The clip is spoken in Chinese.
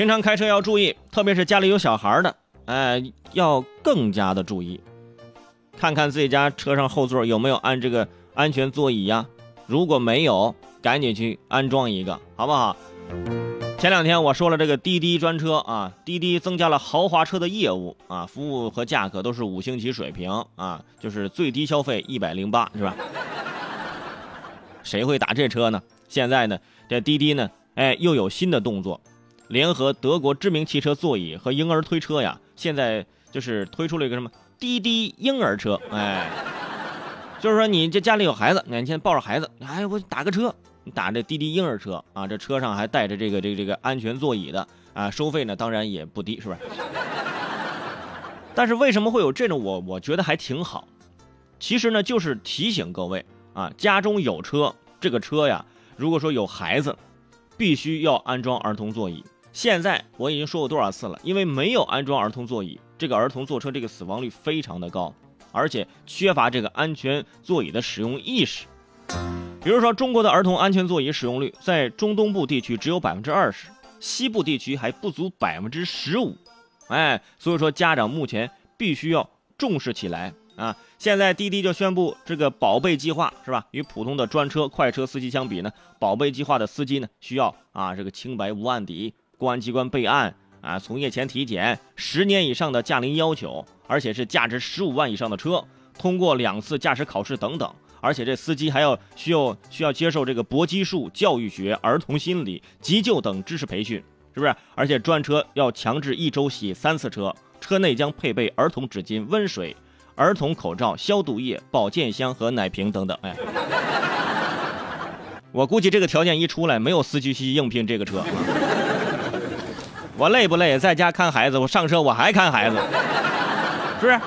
平常开车要注意，特别是家里有小孩的，哎，要更加的注意，看看自己家车上后座有没有安这个安全座椅呀？如果没有，赶紧去安装一个，好不好？前两天我说了这个滴滴专车啊，滴滴增加了豪华车的业务啊，服务和价格都是五星级水平啊，就是最低消费一百零八，是吧？谁会打这车呢？现在呢，这滴滴呢，哎，又有新的动作，联合德国知名汽车座椅和婴儿推车呀，现在就是推出了一个什么滴滴婴儿车，哎，就是说你这家里有孩子，你现在抱着孩子，哎，我打个车，你打这滴滴婴儿车啊，这车上还带着这个这个这个安全座椅的啊，收费呢当然也不低，是不是？但是为什么会有这种？我我觉得还挺好，其实呢就是提醒各位啊，家中有车。这个车呀，如果说有孩子，必须要安装儿童座椅。现在我已经说过多少次了，因为没有安装儿童座椅，这个儿童坐车这个死亡率非常的高，而且缺乏这个安全座椅的使用意识。比如说，中国的儿童安全座椅使用率在中东部地区只有百分之二十，西部地区还不足百分之十五。哎，所以说家长目前必须要重视起来。啊，现在滴滴就宣布这个宝贝计划是吧？与普通的专车、快车司机相比呢，宝贝计划的司机呢需要啊这个清白无案底、公安机关备案啊、从业前体检、十年以上的驾龄要求，而且是价值十五万以上的车，通过两次驾驶考试等等，而且这司机还要需要需要接受这个搏击术、教育学、儿童心理、急救等知识培训，是不是？而且专车要强制一周洗三次车，车内将配备儿童纸巾、温水。儿童口罩、消毒液、保健箱和奶瓶等等。哎，我估计这个条件一出来，没有司机去应聘这个车。我累不累？在家看孩子，我上车我还看孩子，是不是？